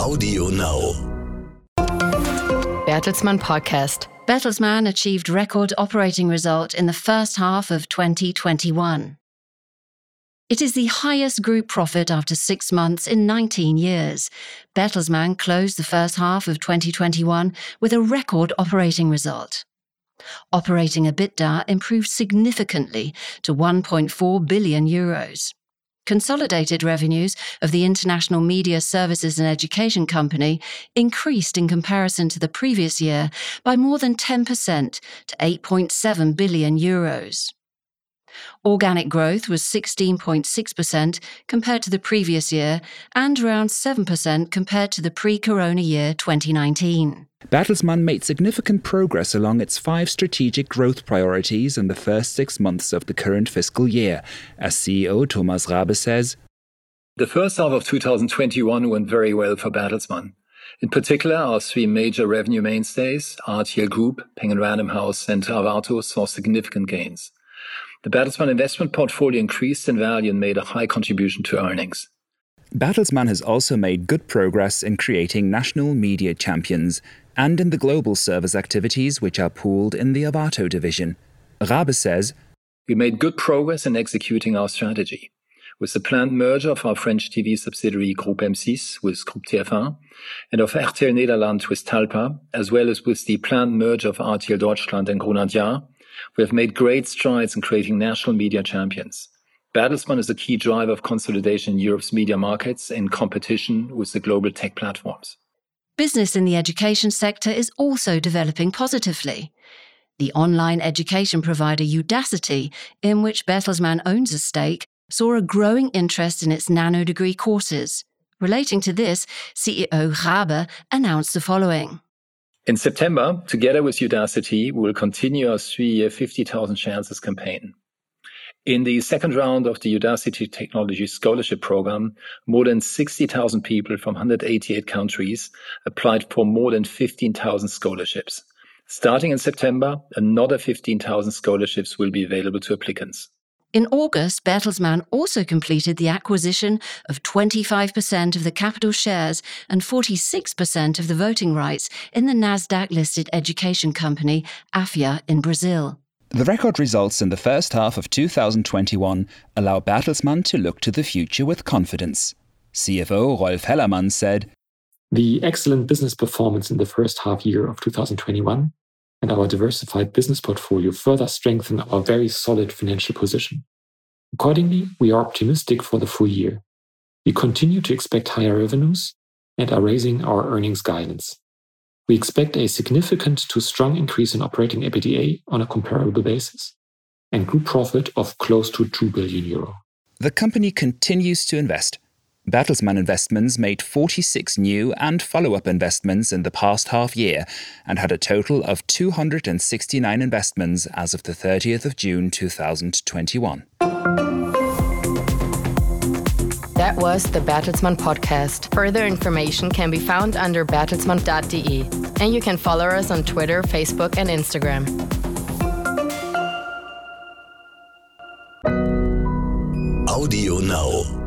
Audio Now. Bertelsmann Podcast. Bertelsmann achieved record operating result in the first half of 2021. It is the highest group profit after six months in 19 years. Bertelsmann closed the first half of 2021 with a record operating result. Operating EBITDA improved significantly to 1.4 billion euros. Consolidated revenues of the International Media Services and Education Company increased in comparison to the previous year by more than 10% to 8.7 billion euros. Organic growth was 16.6% compared to the previous year and around 7% compared to the pre corona year 2019. Bertelsmann made significant progress along its five strategic growth priorities in the first six months of the current fiscal year. As CEO Thomas Rabe says, The first half of 2021 went very well for Bertelsmann. In particular, our three major revenue mainstays, RTL Group, Penguin Random House, and Arvato, saw significant gains. The Bertelsmann investment portfolio increased in value and made a high contribution to earnings. Bertelsmann has also made good progress in creating national media champions and in the global service activities which are pooled in the Arvato division. Rabe says, We made good progress in executing our strategy. With the planned merger of our French TV subsidiary Groupe M6 with Groupe TF1 and of RTL Nederland with Talpa, as well as with the planned merger of RTL Deutschland and Gruner we have made great strides in creating national media champions. Bertelsmann is a key driver of consolidation in Europe's media markets in competition with the global tech platforms. Business in the education sector is also developing positively. The online education provider Udacity, in which Bertelsmann owns a stake, saw a growing interest in its nano degree courses. Relating to this, CEO Rabe announced the following. In September, together with Udacity, we will continue our three-year 50,000 chances campaign. In the second round of the Udacity Technology Scholarship Program, more than 60,000 people from 188 countries applied for more than 15,000 scholarships. Starting in September, another 15,000 scholarships will be available to applicants. In August, Bertelsmann also completed the acquisition of 25% of the capital shares and 46% of the voting rights in the Nasdaq listed education company Afya in Brazil. The record results in the first half of 2021 allow Bertelsmann to look to the future with confidence. CFO Rolf Hellermann said, The excellent business performance in the first half year of 2021 and our diversified business portfolio further strengthen our very solid financial position. Accordingly, we are optimistic for the full year. We continue to expect higher revenues and are raising our earnings guidance. We expect a significant to strong increase in operating EBITDA on a comparable basis and group profit of close to 2 billion euro. The company continues to invest Bertelsmann Investments made 46 new and follow up investments in the past half year and had a total of 269 investments as of the 30th of June 2021. That was the Bertelsmann podcast. Further information can be found under bertelsmann.de, and you can follow us on Twitter, Facebook, and Instagram. Audio Now.